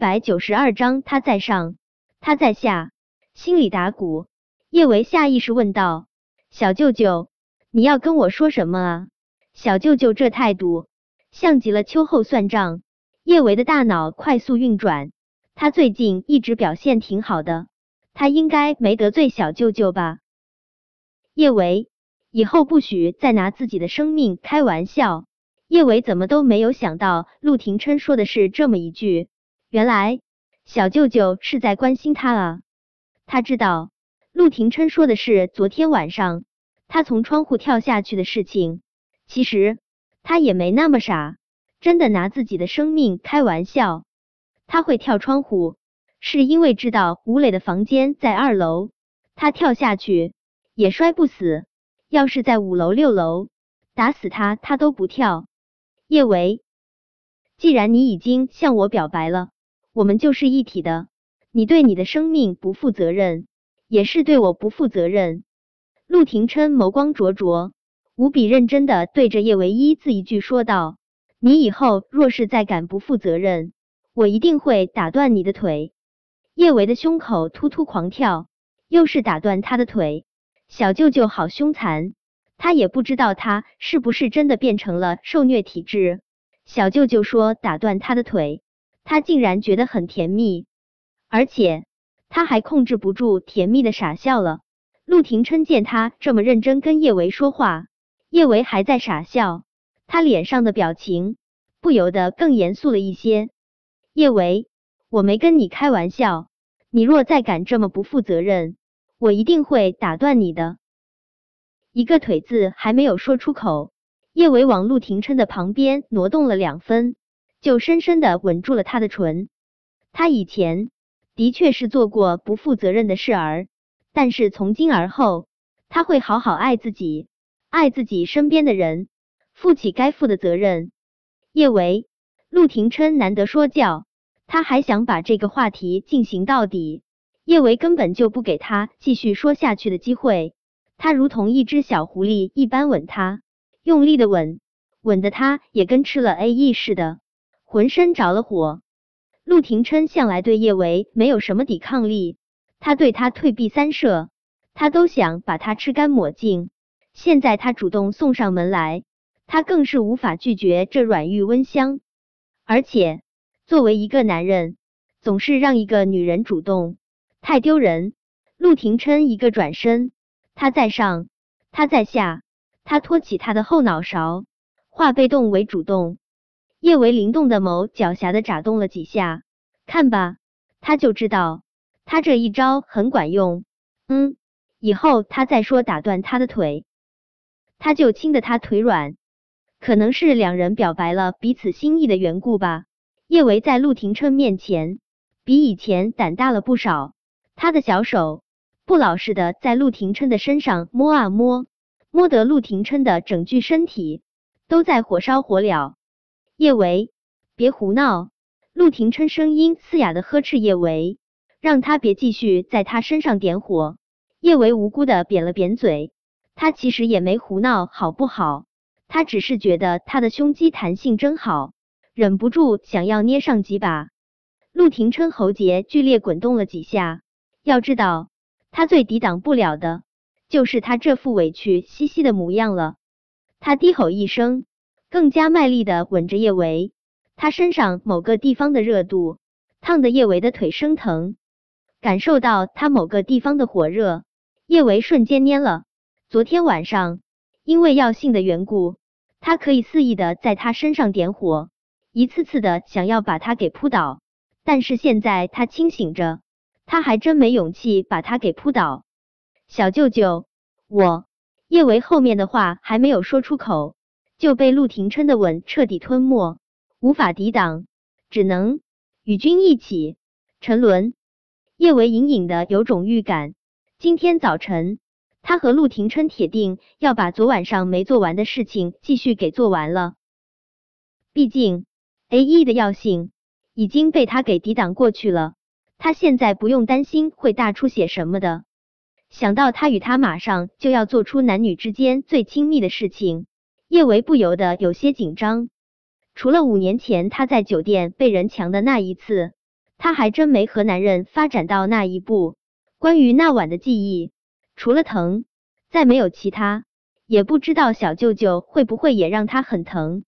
百九十二章，他在上，他在下，心里打鼓。叶维下意识问道：“小舅舅，你要跟我说什么啊？”小舅舅这态度，像极了秋后算账。叶维的大脑快速运转，他最近一直表现挺好的，他应该没得罪小舅舅吧？叶维，以后不许再拿自己的生命开玩笑。叶维怎么都没有想到，陆廷琛说的是这么一句。原来小舅舅是在关心他啊！他知道。陆廷琛说的是昨天晚上他从窗户跳下去的事情。其实他也没那么傻，真的拿自己的生命开玩笑。他会跳窗户，是因为知道吴磊的房间在二楼，他跳下去也摔不死。要是在五楼、六楼，打死他他都不跳。叶维，既然你已经向我表白了，我们就是一体的。你对你的生命不负责任。也是对我不负责任。陆廷琛眸光灼灼，无比认真的对着叶唯一字一句说道：“你以后若是再敢不负责任，我一定会打断你的腿。”叶维的胸口突突狂跳，又是打断他的腿。小舅舅好凶残，他也不知道他是不是真的变成了受虐体质。小舅舅说打断他的腿，他竟然觉得很甜蜜，而且。他还控制不住甜蜜的傻笑了。陆廷琛见他这么认真跟叶维说话，叶维还在傻笑，他脸上的表情不由得更严肃了一些。叶维，我没跟你开玩笑，你若再敢这么不负责任，我一定会打断你的。一个腿字还没有说出口，叶维往陆廷琛的旁边挪动了两分，就深深的吻住了他的唇。他以前。的确是做过不负责任的事儿，但是从今而后，他会好好爱自己，爱自己身边的人，负起该负的责任。叶维，陆廷琛难得说教，他还想把这个话题进行到底。叶维根本就不给他继续说下去的机会，他如同一只小狐狸一般吻他，用力的吻，吻的他也跟吃了 A E 似的，浑身着了火。陆廷琛向来对叶维没有什么抵抗力，他对他退避三舍，他都想把他吃干抹净。现在他主动送上门来，他更是无法拒绝这软玉温香。而且作为一个男人，总是让一个女人主动，太丢人。陆廷琛一个转身，他在上，他在下，他托起他的后脑勺，化被动为主动。叶维灵动的眸狡黠的眨动了几下，看吧，他就知道他这一招很管用。嗯，以后他再说打断他的腿，他就亲的他腿软。可能是两人表白了彼此心意的缘故吧。叶维在陆廷琛面前比以前胆大了不少，他的小手不老实的在陆廷琛的身上摸啊摸，摸得陆廷琛的整具身体都在火烧火燎。叶维，别胡闹！陆廷琛声音嘶哑的呵斥叶维，让他别继续在他身上点火。叶维无辜的扁了扁嘴，他其实也没胡闹，好不好？他只是觉得他的胸肌弹性真好，忍不住想要捏上几把。陆廷琛喉结剧烈滚动了几下，要知道，他最抵挡不了的就是他这副委屈兮兮的模样了。他低吼一声。更加卖力的吻着叶维，他身上某个地方的热度烫得叶维的腿生疼，感受到他某个地方的火热，叶维瞬间蔫了。昨天晚上因为药性的缘故，他可以肆意的在他身上点火，一次次的想要把他给扑倒，但是现在他清醒着，他还真没勇气把他给扑倒。小舅舅，我叶维后面的话还没有说出口。就被陆廷琛的吻彻底吞没，无法抵挡，只能与君一起沉沦。叶维隐隐的有种预感，今天早晨他和陆廷琛铁定要把昨晚上没做完的事情继续给做完了。毕竟 A E 的药性已经被他给抵挡过去了，他现在不用担心会大出血什么的。想到他与他马上就要做出男女之间最亲密的事情。叶维不由得有些紧张，除了五年前他在酒店被人强的那一次，他还真没和男人发展到那一步。关于那晚的记忆，除了疼，再没有其他。也不知道小舅舅会不会也让他很疼。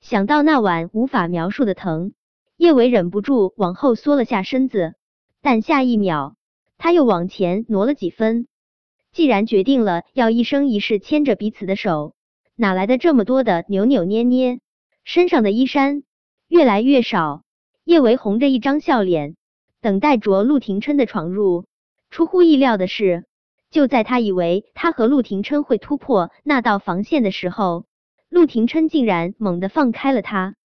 想到那晚无法描述的疼，叶维忍不住往后缩了下身子，但下一秒他又往前挪了几分。既然决定了要一生一世牵着彼此的手，哪来的这么多的扭扭捏捏？身上的衣衫越来越少，叶维红着一张笑脸，等待着陆廷琛的闯入。出乎意料的是。就在他以为他和陆廷琛会突破那道防线的时候，陆廷琛竟然猛地放开了他。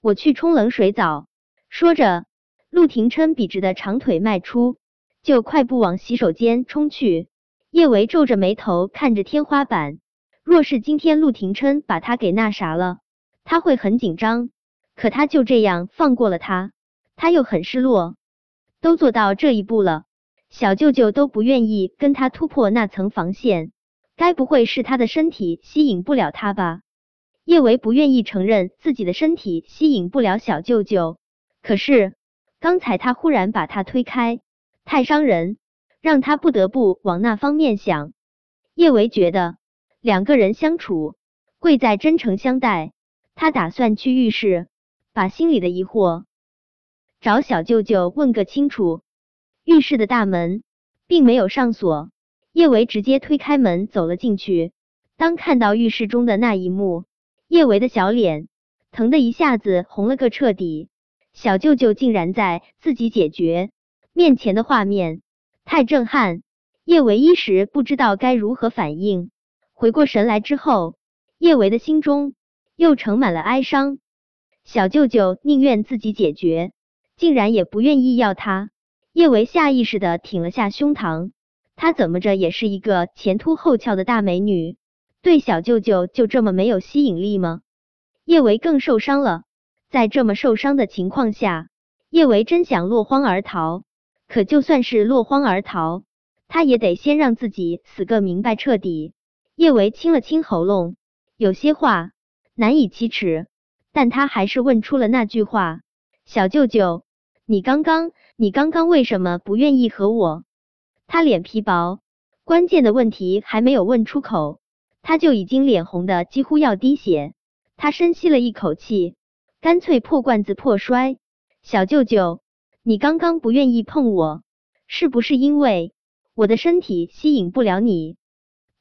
我去冲冷水澡。说着，陆廷琛笔直的长腿迈出，就快步往洗手间冲去。叶维皱着眉头看着天花板。若是今天陆廷琛把他给那啥了，他会很紧张。可他就这样放过了他，他又很失落。都做到这一步了。小舅舅都不愿意跟他突破那层防线，该不会是他的身体吸引不了他吧？叶维不愿意承认自己的身体吸引不了小舅舅，可是刚才他忽然把他推开，太伤人，让他不得不往那方面想。叶维觉得两个人相处贵在真诚相待，他打算去浴室把心里的疑惑找小舅舅问个清楚。浴室的大门并没有上锁，叶维直接推开门走了进去。当看到浴室中的那一幕，叶维的小脸疼的一下子红了个彻底。小舅舅竟然在自己解决面前的画面，太震撼！叶维一时不知道该如何反应。回过神来之后，叶维的心中又盛满了哀伤。小舅舅宁愿自己解决，竟然也不愿意要他。叶维下意识的挺了下胸膛，她怎么着也是一个前凸后翘的大美女，对小舅舅就这么没有吸引力吗？叶维更受伤了，在这么受伤的情况下，叶维真想落荒而逃，可就算是落荒而逃，他也得先让自己死个明白彻底。叶维清了清喉咙，有些话难以启齿，但他还是问出了那句话：“小舅舅，你刚刚……”你刚刚为什么不愿意和我？他脸皮薄，关键的问题还没有问出口，他就已经脸红的几乎要滴血。他深吸了一口气，干脆破罐子破摔。小舅舅，你刚刚不愿意碰我，是不是因为我的身体吸引不了你？